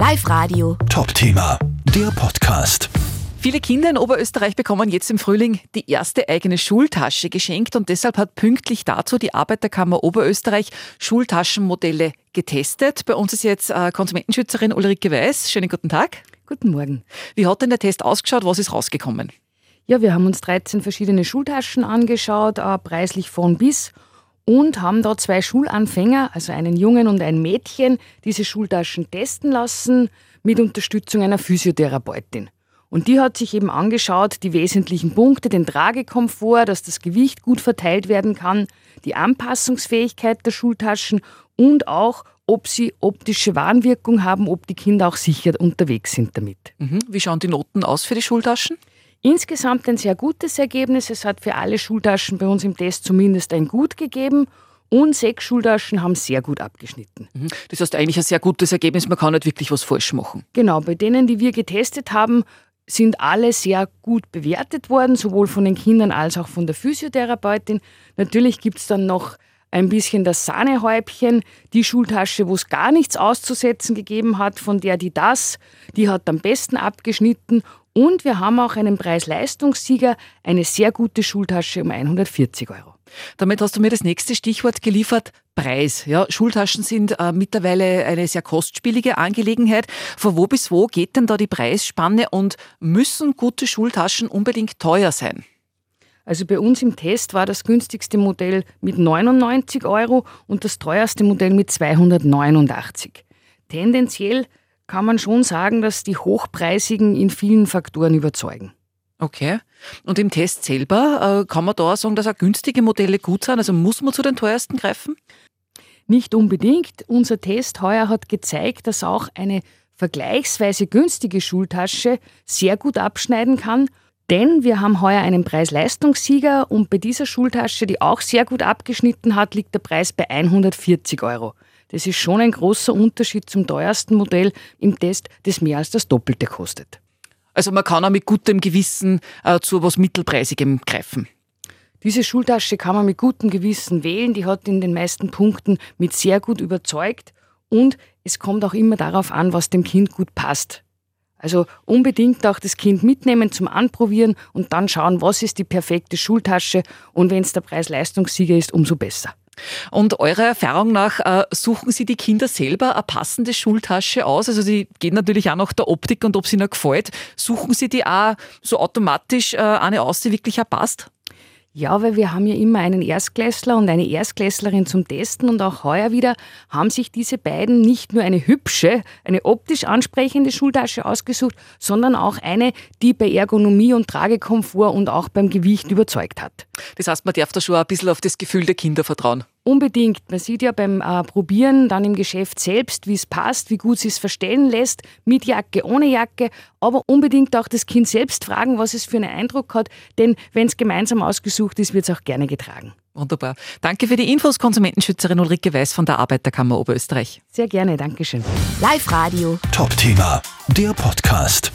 Live Radio. Top-Thema, der Podcast. Viele Kinder in Oberösterreich bekommen jetzt im Frühling die erste eigene Schultasche geschenkt und deshalb hat pünktlich dazu die Arbeiterkammer Oberösterreich Schultaschenmodelle getestet. Bei uns ist jetzt äh, Konsumentenschützerin Ulrike Weiß. Schönen guten Tag. Guten Morgen. Wie hat denn der Test ausgeschaut? Was ist rausgekommen? Ja, wir haben uns 13 verschiedene Schultaschen angeschaut, äh, preislich von bis und haben da zwei Schulanfänger, also einen Jungen und ein Mädchen, diese Schultaschen testen lassen mit Unterstützung einer Physiotherapeutin. Und die hat sich eben angeschaut, die wesentlichen Punkte, den Tragekomfort, dass das Gewicht gut verteilt werden kann, die Anpassungsfähigkeit der Schultaschen und auch, ob sie optische Warnwirkung haben, ob die Kinder auch sicher unterwegs sind damit. Mhm. Wie schauen die Noten aus für die Schultaschen? Insgesamt ein sehr gutes Ergebnis. Es hat für alle Schultaschen bei uns im Test zumindest ein Gut gegeben. Und sechs Schultaschen haben sehr gut abgeschnitten. Mhm. Das heißt eigentlich ein sehr gutes Ergebnis, man kann nicht wirklich was falsch machen. Genau, bei denen, die wir getestet haben, sind alle sehr gut bewertet worden, sowohl von den Kindern als auch von der Physiotherapeutin. Natürlich gibt es dann noch ein bisschen das Sahnehäubchen, die Schultasche, wo es gar nichts auszusetzen gegeben hat, von der die das, die hat am besten abgeschnitten und wir haben auch einen Preis-Leistungssieger, eine sehr gute Schultasche um 140 Euro. Damit hast du mir das nächste Stichwort geliefert, Preis. Ja, Schultaschen sind äh, mittlerweile eine sehr kostspielige Angelegenheit. Von wo bis wo geht denn da die Preisspanne und müssen gute Schultaschen unbedingt teuer sein? Also bei uns im Test war das günstigste Modell mit 99 Euro und das teuerste Modell mit 289. Tendenziell kann man schon sagen, dass die hochpreisigen in vielen Faktoren überzeugen. Okay. Und im Test selber, äh, kann man da sagen, dass auch günstige Modelle gut sind? Also muss man zu den teuersten greifen? Nicht unbedingt. Unser Test heuer hat gezeigt, dass auch eine vergleichsweise günstige Schultasche sehr gut abschneiden kann. Denn wir haben heuer einen Preis-Leistungssieger und bei dieser Schultasche, die auch sehr gut abgeschnitten hat, liegt der Preis bei 140 Euro. Das ist schon ein großer Unterschied zum teuersten Modell im Test, das mehr als das Doppelte kostet. Also man kann auch mit gutem Gewissen äh, zu was Mittelpreisigem greifen. Diese Schultasche kann man mit gutem Gewissen wählen. Die hat in den meisten Punkten mit sehr gut überzeugt. Und es kommt auch immer darauf an, was dem Kind gut passt. Also unbedingt auch das Kind mitnehmen zum Anprobieren und dann schauen, was ist die perfekte Schultasche. Und wenn es der Preis-Leistungssieger ist, umso besser. Und eurer Erfahrung nach äh, suchen Sie die Kinder selber eine passende Schultasche aus? Also Sie gehen natürlich auch nach der Optik und ob sie ihnen gefällt. Suchen Sie die auch so automatisch äh, eine aus, die wirklich auch passt? Ja, weil wir haben ja immer einen Erstklässler und eine Erstklässlerin zum Testen und auch heuer wieder haben sich diese beiden nicht nur eine hübsche, eine optisch ansprechende Schultasche ausgesucht, sondern auch eine, die bei Ergonomie und Tragekomfort und auch beim Gewicht überzeugt hat. Das heißt, man darf da schon ein bisschen auf das Gefühl der Kinder vertrauen. Unbedingt. Man sieht ja beim äh, Probieren dann im Geschäft selbst, wie es passt, wie gut es verstellen lässt, mit Jacke, ohne Jacke, aber unbedingt auch das Kind selbst fragen, was es für einen Eindruck hat, denn wenn es gemeinsam ausgesucht ist, wird es auch gerne getragen. Wunderbar. Danke für die Infos, Konsumentenschützerin Ulrike Weiß von der Arbeiterkammer Oberösterreich. Sehr gerne, Dankeschön. Live Radio. Top-Thema, der Podcast.